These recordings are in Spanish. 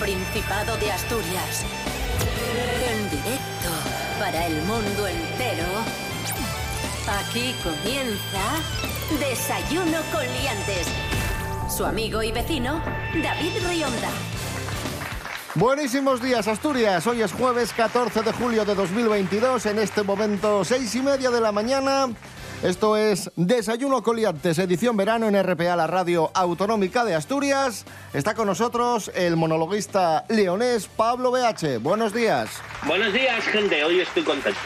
Principado de Asturias. En directo para el mundo entero. Aquí comienza Desayuno con Liantes. Su amigo y vecino, David Rionda. Buenísimos días, Asturias. Hoy es jueves 14 de julio de 2022. En este momento, seis y media de la mañana. Esto es Desayuno Coliantes, edición verano en RPA, la radio autonómica de Asturias. Está con nosotros el monologuista leonés Pablo BH. Buenos días. Buenos días, gente. Hoy estoy contento.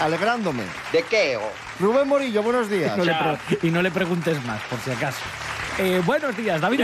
Alegrándome. ¿De qué? Rubén Morillo, buenos días. No le pre- y no le preguntes más, por si acaso. Eh, buenos días, David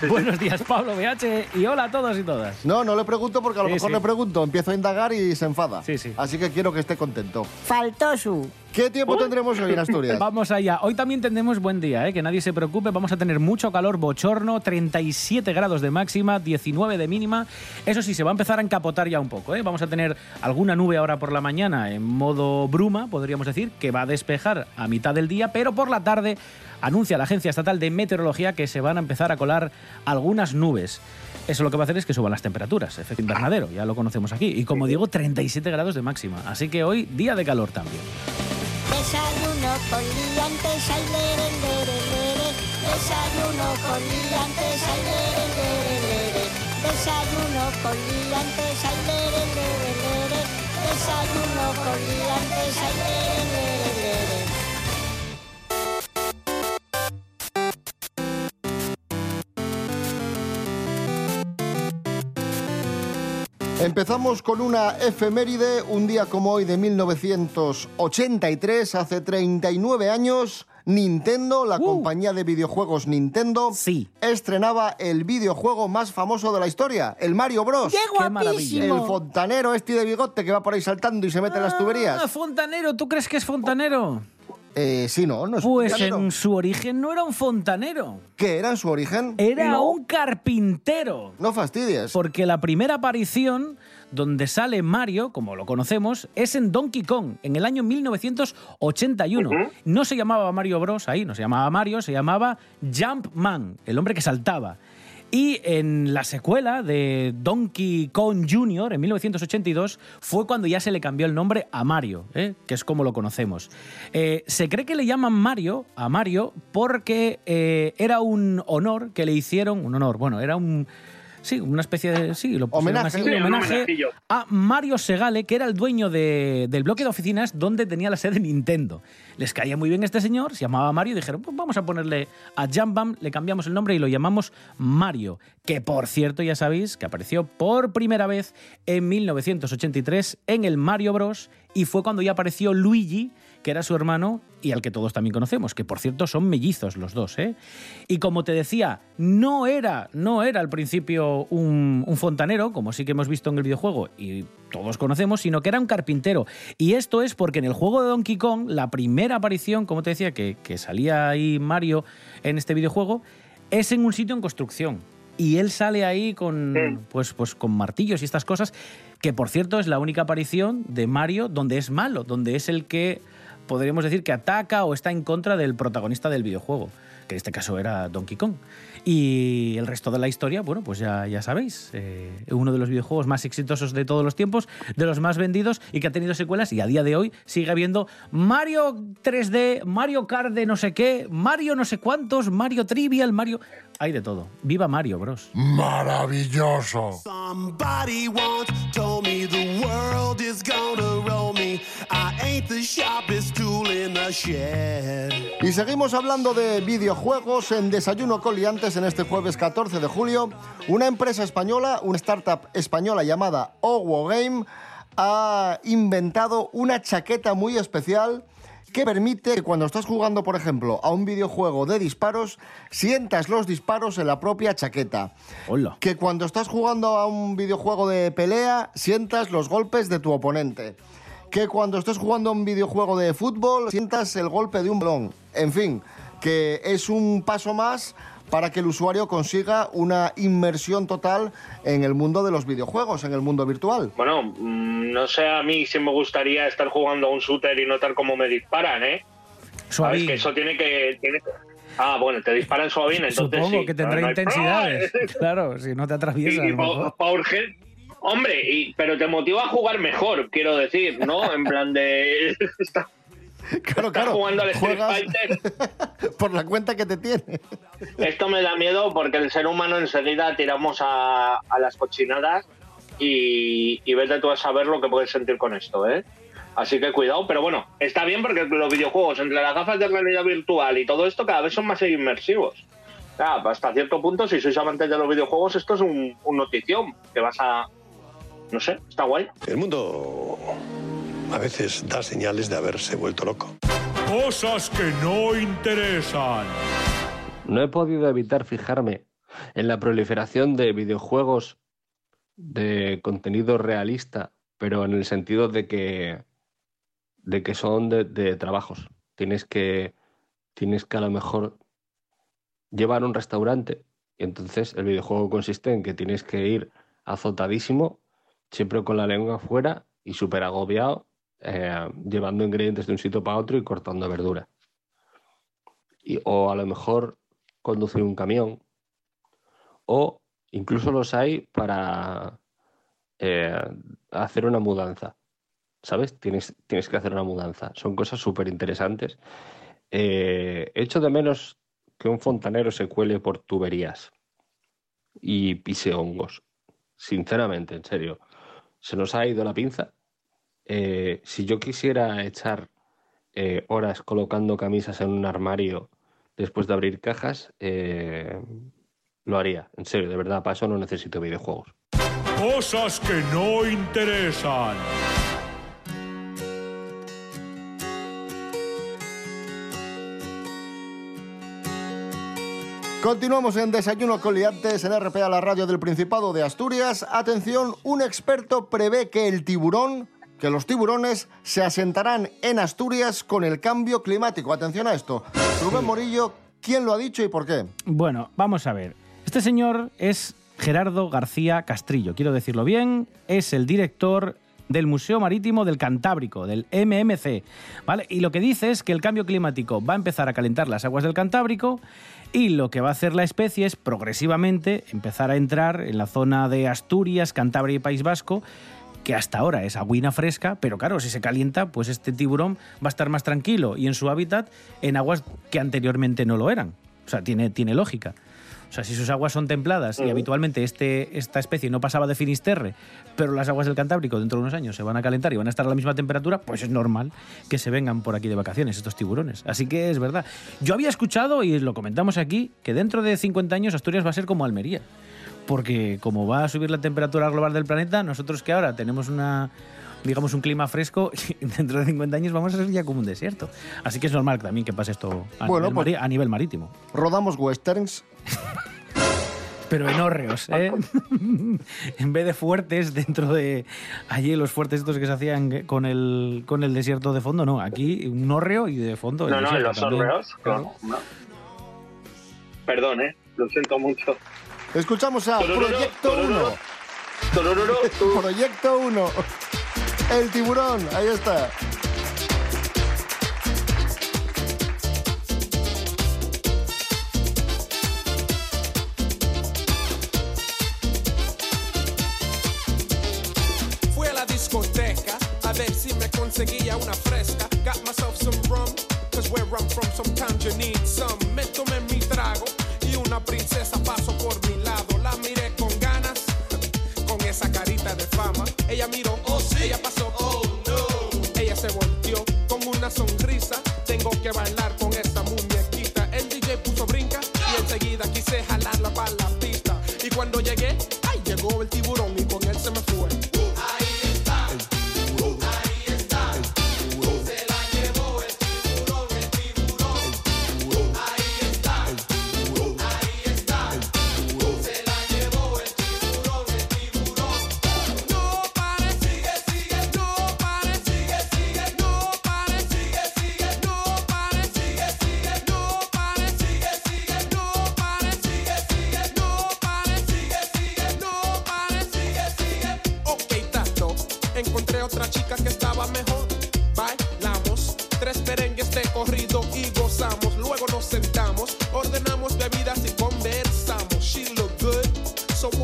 sí. Buenos días, Pablo BH. Y hola a todos y todas. No, no le pregunto porque a lo Sí, mejor sí. le pregunto, empiezo a indagar y se enfada. Sí, sí. Así que quiero que esté contento. Faltó su. ¿Qué tiempo tendremos hoy en Asturias? Vamos allá. Hoy también tendremos buen día, ¿eh? que nadie se preocupe. Vamos a tener mucho calor, bochorno, 37 grados de máxima, 19 de mínima. Eso sí, se va a empezar a encapotar ya un poco. ¿eh? Vamos a tener alguna nube ahora por la mañana en modo bruma, podríamos decir, que va a despejar a mitad del día, pero por la tarde anuncia la Agencia Estatal de Meteorología que se van a empezar a colar algunas nubes. Eso lo que va a hacer es que suban las temperaturas, efecto invernadero, ya lo conocemos aquí. Y como digo, 37 grados de máxima. Así que hoy día de calor también. Desayuno con liantes, ay, lere, lere, lere. Desayuno con liantes, ay, lere, lere, lere. Desayuno con liantes, ay, lere, lere, lere. Desayuno con liantes, ay, lere, Empezamos con una efeméride, un día como hoy de 1983, hace 39 años, Nintendo, la compañía de videojuegos Nintendo, Sí. estrenaba el videojuego más famoso de la historia, el Mario Bros. ¡Qué Qué maravilla. El fontanero este de bigote que va por ahí saltando y se mete en las Ah, tuberías. fontanero, ¿tú crees que es fontanero? Eh, sí, no, no es Pues en su origen no era un fontanero, ¿Qué era en su origen? era un carpintero. No fastidies. Porque la primera aparición donde sale Mario, como lo conocemos, es en Donkey Kong, en el año 1981. No se llamaba Mario Bros. ahí, no se llamaba Mario, se llamaba Jumpman, el hombre que saltaba. Y en la secuela de Donkey Kong Jr., en 1982, fue cuando ya se le cambió el nombre a Mario, ¿eh? que es como lo conocemos. Eh, se cree que le llaman Mario a Mario porque eh, era un honor que le hicieron, un honor, bueno, era un... Sí, una especie de... Sí, lo Homenaje. así, Sí, un homenaje a Mario Segale, que era el dueño de- del bloque de oficinas donde tenía la sede Nintendo. Les caía muy bien este señor, se llamaba Mario, y dijeron, pues vamos a ponerle a Jambam, le cambiamos el nombre y lo llamamos Mario, que por cierto ya sabéis que apareció por primera vez en 1983 en el Mario Bros. y fue cuando ya apareció Luigi, que era su hermano y al que todos también conocemos, que por cierto son mellizos los dos, ¿eh? Y como te decía, no era, no era al principio un, un fontanero, como sí que hemos visto en el videojuego y todos conocemos, sino que era un carpintero. Y esto es porque en el juego de Donkey Kong, la primera aparición, como te decía, que, que salía ahí Mario en este videojuego, es en un sitio en construcción. Y él sale ahí con, pues, pues, con martillos y estas cosas, que por cierto es la única aparición de Mario donde es malo, donde es el que podríamos decir que ataca o está en contra del protagonista del videojuego, que en este caso era Donkey Kong. Y el resto de la historia, bueno, pues ya, ya sabéis, eh, uno de los videojuegos más exitosos de todos los tiempos, de los más vendidos y que ha tenido secuelas y a día de hoy sigue habiendo Mario 3D, Mario Kart de no sé qué, Mario no sé cuántos, Mario Trivial, Mario... Hay de todo. Viva Mario Bros. Maravilloso. Somebody once told me the world is gonna roll me. Y seguimos hablando de videojuegos en Desayuno Coliantes en este jueves 14 de julio. Una empresa española, una startup española llamada Owo Game, ha inventado una chaqueta muy especial que permite que cuando estás jugando, por ejemplo, a un videojuego de disparos, sientas los disparos en la propia chaqueta. Hola. Que cuando estás jugando a un videojuego de pelea, sientas los golpes de tu oponente. Que cuando estés jugando a un videojuego de fútbol, sientas el golpe de un balón. En fin, que es un paso más para que el usuario consiga una inmersión total en el mundo de los videojuegos, en el mundo virtual. Bueno, mm, no sé a mí si me gustaría estar jugando a un shooter y notar cómo me disparan, ¿eh? Sabes Suavín. que eso tiene que... tiene- Ah, bueno, te disparan suave, entonces Supongo sí, que tendrá no intensidades. Claro, si no te atraviesa. a Y, lo mejor. pa, pa urgen- Hombre, y, pero te motiva a jugar mejor, quiero decir, ¿no? En plan de. Está, Claro, está claro. jugando al Street Fighter. por la cuenta que te tiene. Esto me da miedo porque el ser humano enseguida tiramos a, a las cochinadas y, y vete tú a saber lo que puedes sentir con esto, ¿eh? Así que cuidado, pero bueno, está bien porque los videojuegos, entre las gafas de realidad virtual y todo esto, cada vez son más inmersivos. Claro, hasta cierto punto, si sois amantes de los videojuegos, esto es un, un notición que vas a. No sé, está guay. El mundo a veces da señales de haberse vuelto loco. Cosas que no interesan. No he podido evitar fijarme en la proliferación de videojuegos de contenido realista, pero en el sentido de que, de que son de, de trabajos. Tienes que, tienes que a lo mejor llevar un restaurante y entonces el videojuego consiste en que tienes que ir azotadísimo, siempre con la lengua afuera y súper agobiado, eh, llevando ingredientes de un sitio para otro y cortando verdura. Y- o a lo mejor conducir un camión, o incluso los hay para eh, hacer una mudanza. ¿Sabes? Tienes, tienes que hacer una mudanza. Son cosas súper interesantes. Eh, echo de menos que un fontanero se cuele por tuberías y pise hongos. Sinceramente, en serio. Se nos ha ido la pinza. Eh, si yo quisiera echar eh, horas colocando camisas en un armario después de abrir cajas, eh, lo haría. En serio, de verdad, para eso no necesito videojuegos. Cosas que no interesan. Continuamos en Desayuno con Liantes en RPA, la radio del Principado de Asturias. Atención, un experto prevé que el tiburón, que los tiburones se asentarán en Asturias con el cambio climático. Atención a esto. Rubén Morillo, ¿quién lo ha dicho y por qué? Bueno, vamos a ver. Este señor es Gerardo García Castrillo, quiero decirlo bien, es el director del Museo Marítimo del Cantábrico, del MMC, ¿vale? Y lo que dice es que el cambio climático va a empezar a calentar las aguas del Cantábrico y lo que va a hacer la especie es progresivamente empezar a entrar en la zona de Asturias, Cantabria y País Vasco, que hasta ahora es agüina fresca, pero claro, si se calienta, pues este tiburón va a estar más tranquilo y en su hábitat en aguas que anteriormente no lo eran. O sea, tiene, tiene lógica. O sea, si sus aguas son templadas y habitualmente este, esta especie no pasaba de Finisterre, pero las aguas del Cantábrico dentro de unos años se van a calentar y van a estar a la misma temperatura, pues es normal que se vengan por aquí de vacaciones estos tiburones. Así que es verdad. Yo había escuchado, y lo comentamos aquí, que dentro de 50 años Asturias va a ser como Almería. Porque como va a subir la temperatura global del planeta, nosotros que ahora tenemos una digamos un clima fresco, dentro de 50 años vamos a ser ya como un desierto. Así que es normal también que pase esto a, Bueno, nivel, pues- a nivel marítimo. Rodamos westerns. Pero en hórreos, ¿eh? en vez de fuertes dentro de allí los fuertes estos que se hacían con el, con el desierto de fondo, no. Aquí un hórreo y de fondo el No, no, en desierto los sorbeos. Claro. No, no. Perdón, ¿eh? Lo siento mucho. Escuchamos a Proyecto 1. turururu. Turururu, tu- Proyecto 1. El tiburón, ahí está. Fui a la discoteca a ver si me conseguía una fresca. Got myself some rum, cause where I'm from sometimes you need some. Me tomé mi trago y una princesa pasó por mi lado. La miré con esa carita de fama. Ella miró, oh sí, ella pasó, oh no. Ella se volteó con una sonrisa. Tengo que bailar con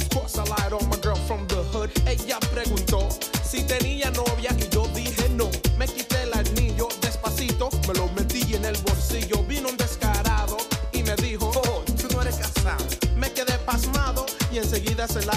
of course I lied on my girl from the hood. Ella preguntó si tenía novia y yo dije no. Me quité el anillo despacito, me lo metí en el bolsillo. Vino un descarado y me dijo, oh, tú no eres casado. Me quedé pasmado y enseguida se la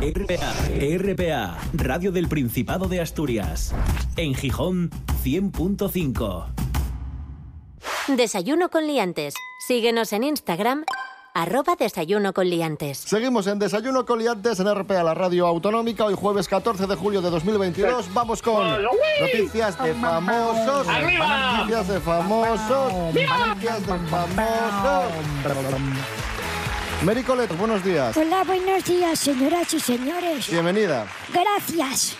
RPA, RPA, Radio del Principado de Asturias. En Gijón, 100.5. Desayuno con liantes. Síguenos en Instagram, arroba desayuno con liantes. Seguimos en Desayuno con Liantes en RPA, la radio autonómica. Hoy jueves 14 de julio de 2022. Vamos con noticias de famosos. ¡Arriba! Noticias de famosos. Noticias de famosos. Mericolet, buenos días. Hola, buenos días, señoras y señores. Bienvenida. Gracias.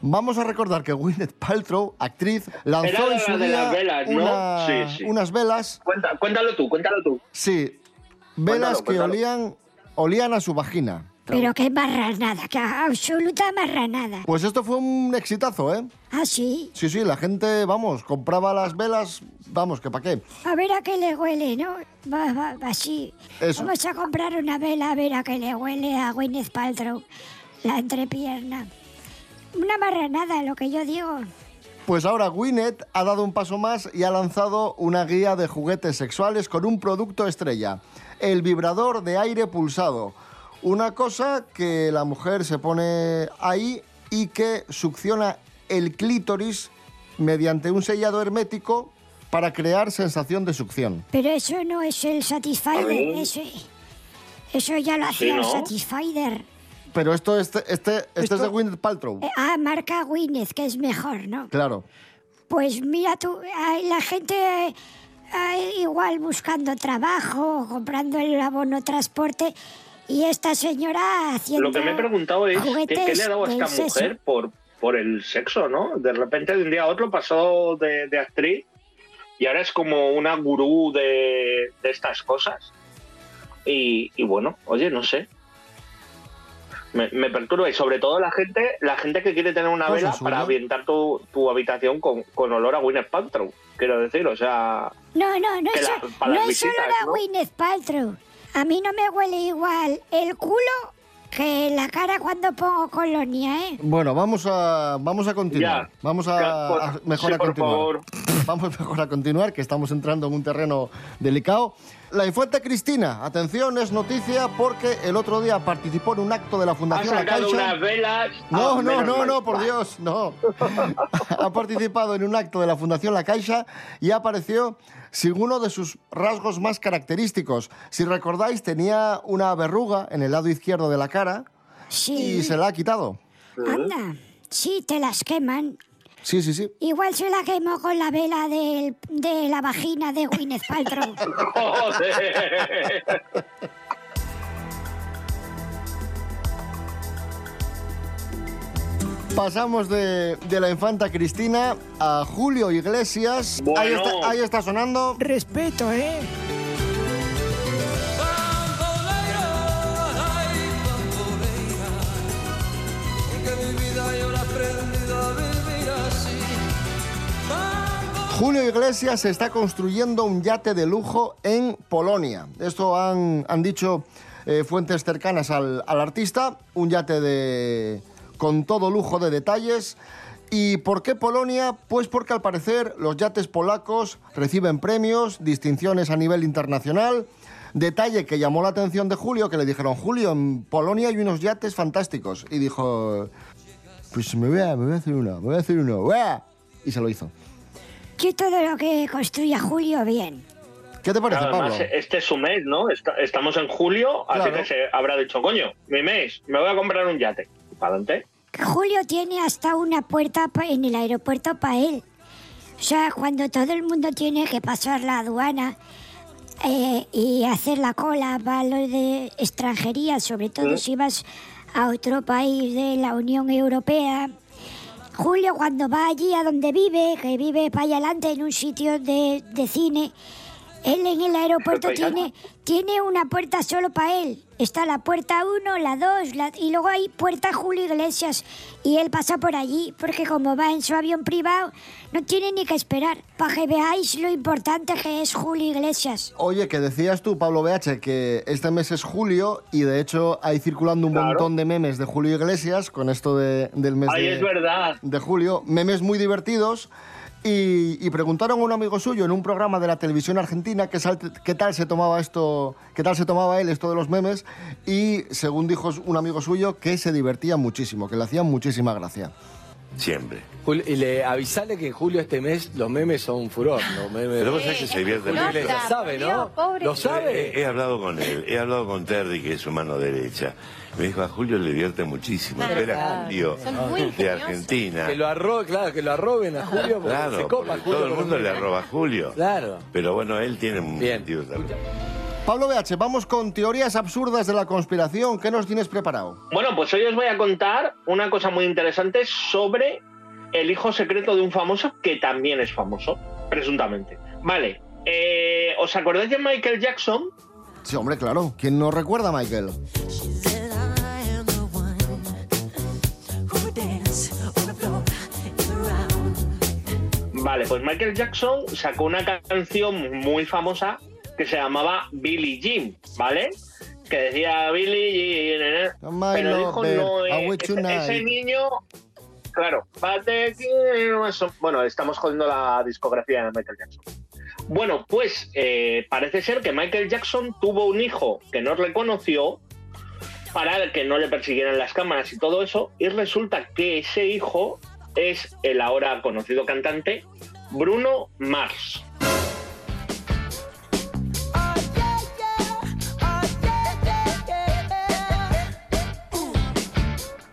Vamos a recordar que Gwyneth Paltrow, actriz, lanzó Era en su la de día las velas, ¿no? Sí, sí. unas velas. Cuenta- cuéntalo tú, cuéntalo tú. Sí, velas Cuéntalo, que cuéntalo. olían, olían a su vagina. Pero qué marranada, qué absoluta marranada. Pues esto fue un exitazo, ¿eh? Ah, sí. Sí, sí, la gente, vamos, compraba las velas, vamos, que para qué. A ver a qué le huele, ¿no? Va, va, así. Eso. Vamos a comprar una vela a ver a qué le huele a Gwyneth Paltrow. La entrepierna. Una marranada, lo que yo digo. Pues ahora Gwyneth ha dado un paso más y ha lanzado una guía de juguetes sexuales con un producto estrella, el vibrador de aire pulsado. Una cosa que la mujer se pone ahí y que succiona el clítoris mediante un sellado hermético para crear sensación de succión. Pero eso no es el Satisfier. Eso, eso ya lo Sí, hacía el. Satisfier. Pero esto, este, este, este es de Gwyneth Paltrow. Eh, Ah, marca Gwyneth, que es mejor, ¿no? Claro. Pues mira tú, hay la gente igual buscando trabajo, comprando el abono transporte y esta señora haciendo Lo que me he preguntado es ¿qué, le ha dado a esta sexo. mujer por, por el sexo, ¿no? De repente de un día a otro pasó de, de actriz y ahora es como una gurú de, de estas cosas. Y, y bueno, oye, no sé. Me, me perturba y sobre todo la gente la gente que quiere tener una Cosa vela para ambientar tu, tu habitación con, con olor a Gwyneth Paltrow. Quiero decir, o sea... No, no, no es, la- no es la ¿no? Gwyneth Paltrow. A mí no me huele igual el culo que la cara cuando pongo colonia, ¿eh? Bueno, vamos a, vamos a continuar. Ya. Vamos a, Ya, por- a- mejor sí, a por continuar. favor. Vamos mejor a continuar, que estamos entrando en un terreno delicado. La infante Cristina, atención, es noticia porque el otro día participó en un acto de la Ha Fundación La Caixa. unas velas... No, Ah, no, no, no, por Dios, no. ha participado en un acto de la Fundación La Caixa y apareció sin uno de sus rasgos más característicos. Si recordáis, tenía una verruga en el lado izquierdo de la cara Sí. y se la ha quitado. Anda. Sí, te las queman. Sí, sí, sí. Igual se la quemó con la vela del- de la vagina de Gwyneth Paltrow. Joder. Pasamos de, de la infanta Cristina a Julio Iglesias. Bueno. Ahí, está, ahí está sonando. Respeto, ¿eh? Julio Iglesias está construyendo un yate de lujo en Polonia. Esto han, han dicho eh, fuentes cercanas al, al artista. Un yate de, con todo lujo de detalles. ¿Y por qué Polonia? Pues porque al parecer los yates polacos reciben premios, distinciones a nivel internacional. Detalle que llamó la atención de Julio, que le dijeron, Julio, en Polonia hay unos yates fantásticos. Y dijo, pues me voy a, me voy a hacer uno, me voy a hacer uno. ¡Uah! Y se lo hizo. Yo todo lo que construya Julio, bien. ¿Qué te parece, Además, Pablo? este es su mes, ¿no? Esta- estamos en julio, así Claro. que se habrá dicho, coño, mi mes, me voy a comprar un yate. ¿Para adelante? Julio tiene hasta una puerta en el aeropuerto para él. O sea, cuando todo el mundo tiene que pasar la aduana eh, y hacer la cola para lo de extranjería, sobre todo ¿Eh? si vas a otro país de la Unión Europea. Julio, cuando va allí a donde vive, que vive para allá adelante en un sitio de, de cine, él en el aeropuerto tiene, tiene una puerta solo para él. Está la puerta 1, la 2, y luego hay puerta Julio Iglesias. Y él pasa por allí, porque como va en su avión privado, no tiene ni que esperar. Para que veáis lo importante que es Julio Iglesias. Oye, que decías tú, Pablo BH, que este mes es julio y de hecho hay circulando un Claro. montón de memes de Julio Iglesias con esto de- del mes Ay, de, es verdad. de julio. Memes muy divertidos. Y, y preguntaron a un amigo suyo en un programa de la televisión argentina qué, sal- qué tal se tomaba esto, qué tal se tomaba él esto de los memes y según dijo un amigo suyo que se divertía muchísimo, que le hacían muchísima gracia. Siempre. Jul- Y le avisale que en julio este mes los memes son un furor. Los memes Pero vos sabés que se divierte mucho. Iglesias sabe, ¿no? ¿Lo sabe? He, he hablado con él, he hablado con Terry, que es su mano derecha. Me dijo, a Julio le divierte muchísimo. Claro. Julio de. Argentina. Que lo arroben, claro, que lo arroben a Julio porque Claro, se copa porque Julio. todo el mundo un le arroba a Julio. Claro. Pero bueno, él tiene un sentido también. Pablo BH, vamos con teorías absurdas de la conspiración. ¿Qué nos tienes preparado? Bueno, pues hoy os voy a contar una cosa muy interesante sobre el hijo secreto de un famoso que también es famoso, presuntamente. Vale, eh, ¿os acordáis de Michael Jackson? Sí, hombre, claro. ¿Quién no recuerda a Michael? Vale, pues Michael Jackson sacó una canción muy famosa que se llamaba Billie Jean, ¿vale? Que decía Billie Jean, pero lover, no you ese, ese niño, claro, bueno, estamos jodiendo la discografía de Michael Jackson. Bueno, pues eh, parece ser que Michael Jackson tuvo un hijo que no reconoció para que no le persiguieran las cámaras y todo eso, y resulta que ese hijo es el ahora conocido cantante Bruno Mars.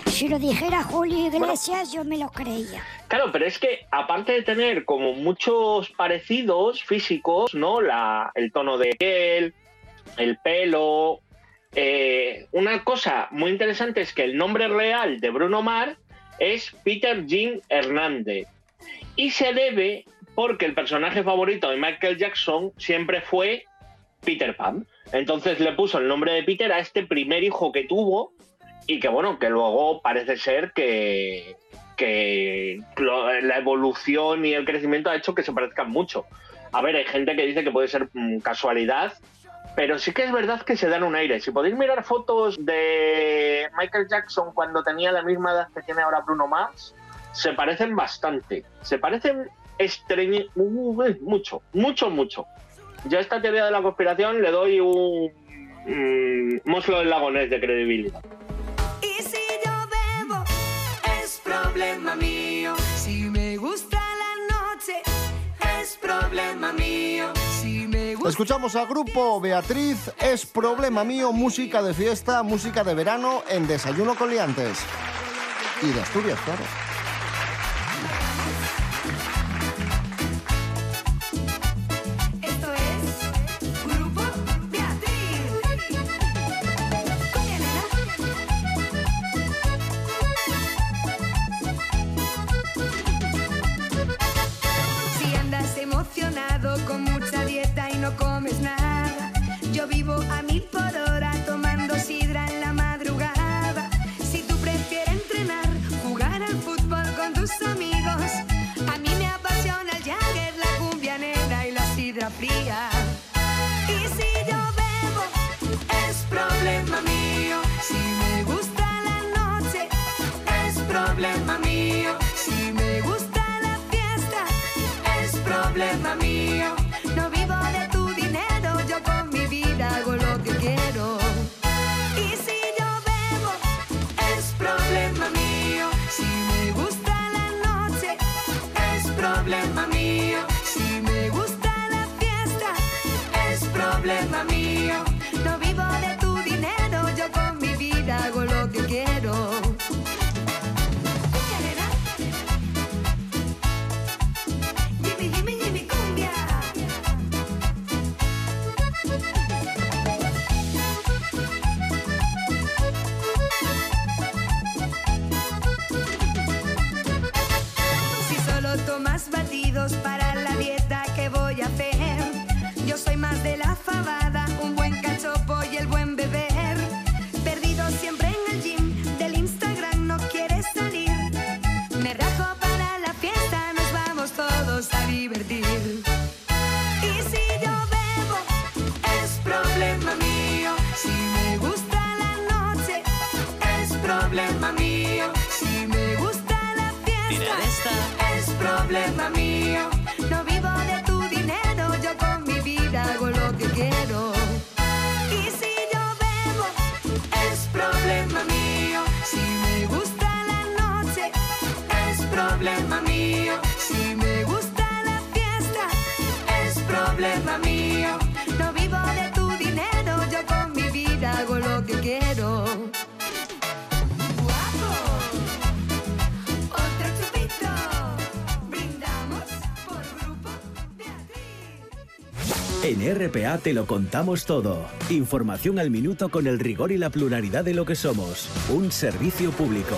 Si lo dijera Julio Iglesias, yo me lo creía. Claro, pero es que aparte de tener como muchos parecidos físicos, ¿no? La, el tono de piel, el pelo. eh, una cosa muy interesante es que el nombre real de Bruno Mars es Peter Jean Hernández. Y se debe porque el personaje favorito de Michael Jackson siempre fue Peter Pan. Entonces le puso el nombre de Peter a este primer hijo que tuvo y que bueno, que luego parece ser que, la evolución y el crecimiento ha hecho que se parezcan mucho. A ver, hay gente que dice que puede ser mm, casualidad, pero sí que es verdad que se dan un aire. Si podéis mirar fotos de Michael Jackson cuando tenía la misma edad que tiene ahora Bruno Mars, se parecen bastante. Se parecen estreñi- uh, mucho, mucho, mucho. Yo a esta teoría de la conspiración le doy un mm, muslo del lagonés de credibilidad. Y si yo bebo, es problema mío. Si me gusta la noche, es problema mío. Si me gusta. Escuchamos a Grupo Beatriz, es problema mío, música de fiesta, música de verano en Desayuno con Liantes. Y de Asturias, claro. Problema mío. Si me gusta la fiesta, es problema mío. No vivo de tu dinero, yo con mi vida hago lo que quiero. Guapo, otro chupito. Brindamos por grupo. En RPA te lo contamos todo. Información al minuto con el rigor y la pluralidad de lo que somos. Un servicio público.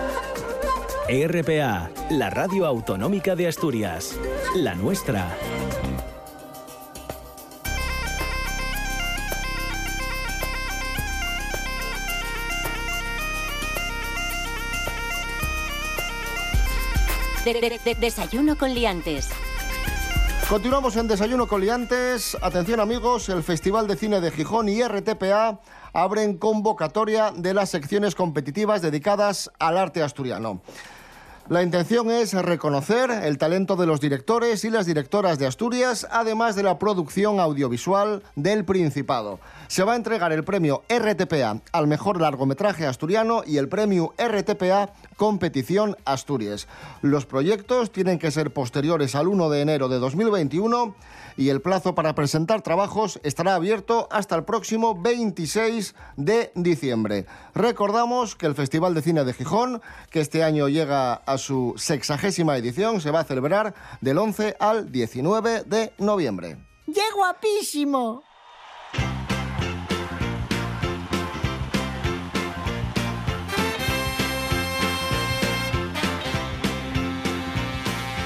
RPA, la radio autonómica de Asturias. La nuestra. De- de- de- desayuno con liantes. Continuamos en Desayuno con Liantes. Atención amigos, el Festival de Cine de Gijón y RTPA abren convocatoria de las secciones competitivas dedicadas al arte asturiano. La intención es reconocer el talento de los directores y las directoras de Asturias, además de la producción audiovisual del Principado. Se va a entregar el premio RTPA al mejor largometraje asturiano y el premio RTPA Competición Asturias. Los proyectos tienen que ser posteriores al 1 de enero de 2021 y el plazo para presentar trabajos estará abierto hasta el próximo 26 de diciembre. Recordamos que el Festival de Cine de Gijón, que este año llega a su sexagésima edición, se va a celebrar del 11 al 19 de noviembre. ¡Qué guapísimo!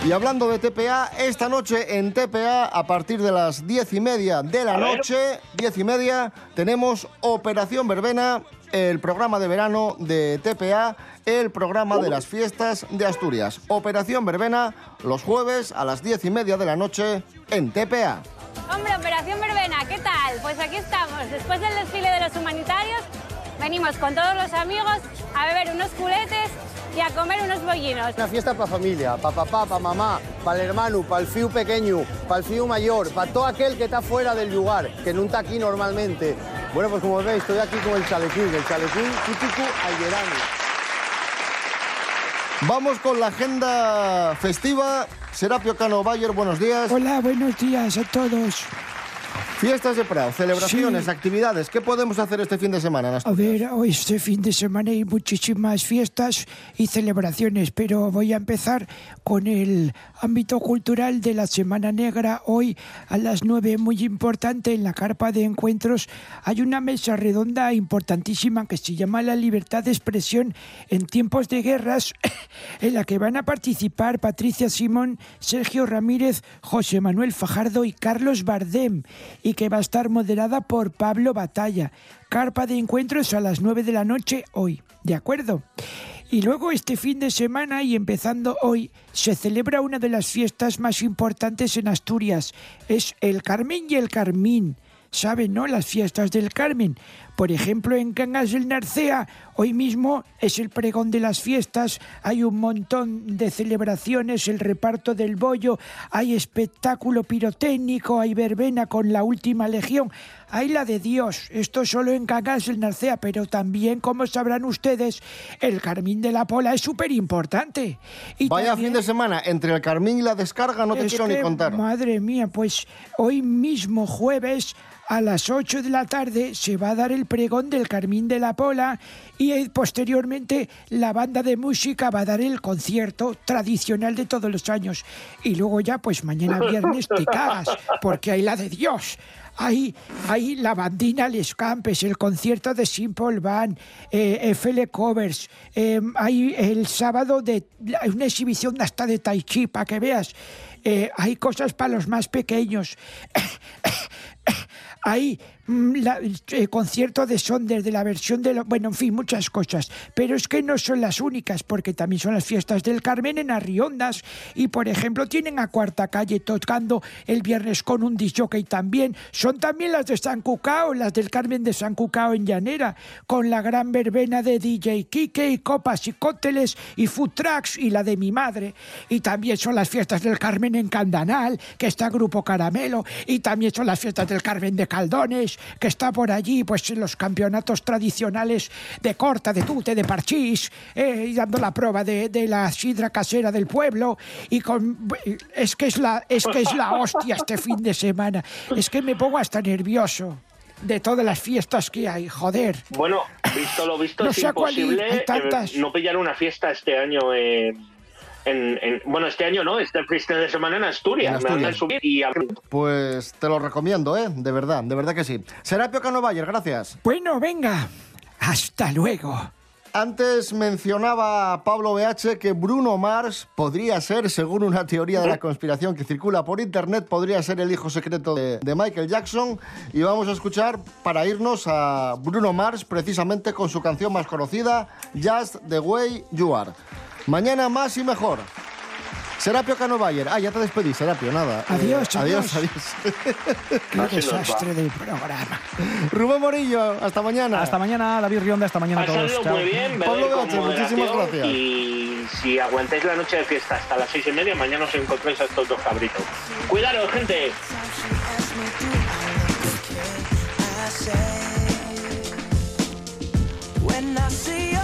Y hablando de TPA, esta noche en TPA, a partir de las diez y media de la A ver. noche, diez y media, tenemos Operación Verbena, el programa de verano de TPA, el programa de las fiestas de Asturias. Operación Verbena, los jueves a las diez y media de la noche en TPA. Hombre, Operación Verbena, ¿qué tal? Pues aquí estamos, después del desfile de los humanitarios, venimos con todos los amigos a beber unos culetes y a comer unos bollinos. Una fiesta para familia, para papá, para mamá, para el hermano, para el fiu pequeño, para el fiu mayor, para todo aquel que está fuera del lugar, que no está aquí normalmente. Bueno, pues como veis, estoy aquí con el chalequín, el chalequín típico ayerano. Vamos con la agenda festiva. Serapio Cano Bayer, buenos días. Hola, buenos días a todos. Fiestas de Prado, celebraciones, actividades. ¿Qué podemos hacer este fin de semana? A ver, hoy este fin de semana hay muchísimas fiestas y celebraciones, pero voy a empezar con el ámbito cultural de la Semana Negra. Hoy a las 9, muy importante, en la carpa de encuentros, hay una mesa redonda importantísima que se llama La libertad de expresión en tiempos de guerras, en la que van a participar Patricia Simón, Sergio Ramírez, José Manuel Fajardo y Carlos Bardem, y que va a estar moderada por Pablo Batalla. Carpa de encuentros a las 9 de la noche hoy, ¿de acuerdo? Y luego este fin de semana y empezando hoy se celebra una de las fiestas más importantes en Asturias. Es el Carmen y el Carmín. ¿Saben, no? Las fiestas del Carmen. Por ejemplo, en Cangas del Narcea, hoy mismo es el pregón de las fiestas, hay un montón de celebraciones, el reparto del bollo, hay espectáculo pirotécnico, hay verbena con la última legión, hay la de Dios, esto solo en Cangas del Narcea, pero también, como sabrán ustedes, el Carmín de la Pola es súper importante. Vaya fin de semana, entre el Carmín y la descarga, no te Es quiero ni contar. Madre mía, pues hoy mismo jueves a las 8 de la tarde se va a dar el pregón del Carmín de la Pola y eh, posteriormente la banda de música va a dar el concierto tradicional de todos los años. Y luego ya, pues mañana viernes te cagas, porque hay la de Dios. Hay, hay la bandina Les Campes, el concierto de Simple Van, eh, FL Covers. eh, hay el sábado de una exhibición hasta de Tai Chi, para que veas. Eh, hay cosas para los más pequeños. hay la- el concierto de Sonder, de la versión de... lo- bueno, en fin, muchas cosas. Pero es que no son las únicas, porque también son las fiestas del Carmen en Arriondas. Y, por ejemplo, tienen a Cuarta Calle tocando el viernes con un disjockey también. Son también las de San Cucao, las del Carmen de San Cucao en Llanera, con la gran verbena de DJ Kike y copas y cócteles y food trucks y la de mi madre. Y también son las fiestas del Carmen en Candanal, que está Grupo Caramelo. Y también son las fiestas del Carmen de Caldones, que está por allí, pues en los campeonatos tradicionales de corta, de tute, de parchís, eh, y dando la prueba de, de la sidra casera del pueblo. Y con es que es la es que es la hostia este fin de semana. Es que me pongo hasta nervioso de todas las fiestas que hay, joder. Bueno, visto lo visto, No es imposible tantas. eh, no pillar una fiesta este año en, en- en- Bueno, este año no, este fin de semana en Asturias. En Me han Asturias. de subir y a- Pues te lo recomiendo, ¿eh? De verdad, de verdad que sí. Serapio Cano Bayer, gracias. Bueno, venga. Hasta luego. Antes mencionaba Pablo BH que Bruno Mars podría ser, según una teoría de la conspiración que circula por internet, podría ser el hijo secreto de, de Michael Jackson. Y vamos a escuchar para irnos a Bruno Mars precisamente con su canción más conocida, Just the Way You Are. Mañana más y mejor. Serapio Cano Bayer. Ah, ya te despedí, Serapio, nada. Eh, Adiós, adiós. adiós. adiós. Qué desastre del programa. Rubén Morillo, hasta mañana. Hasta mañana, David Rionda, hasta mañana a todos. Chao. muy bien, Pablo Gache, muchísimas gracias. Y si aguantáis la noche de fiesta hasta las seis y media, mañana os encontráis a estos dos cabritos. Cuidado, gente. When I see your